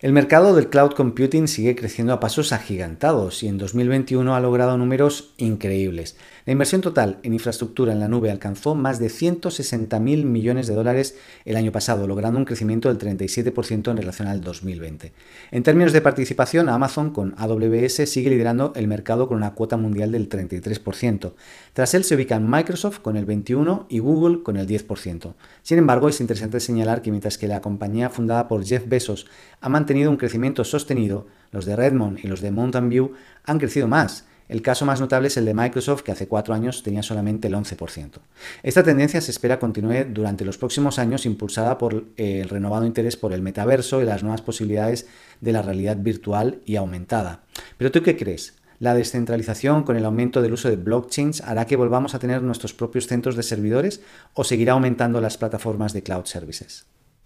El mercado del cloud computing sigue creciendo a pasos agigantados y en 2021 ha logrado números increíbles. La inversión total en infraestructura en la nube alcanzó más de 160 mil millones de dólares el año pasado, logrando un crecimiento del 37% en relación al 2020. En términos de participación, Amazon con AWS sigue liderando el mercado con una cuota mundial del 33%. Tras él se ubican Microsoft con el 21% y Google con el 10%. Sin embargo, es interesante señalar que mientras que la compañía fundada por Jeff Bezos ha tenido un crecimiento sostenido, los de Redmond y los de Mountain View han crecido más. El caso más notable es el de Microsoft, que hace cuatro años tenía solamente el 11%. Esta tendencia se espera continúe durante los próximos años, impulsada por el renovado interés por el metaverso y las nuevas posibilidades de la realidad virtual y aumentada. Pero tú qué crees? ¿La descentralización con el aumento del uso de blockchains hará que volvamos a tener nuestros propios centros de servidores o seguirá aumentando las plataformas de cloud services?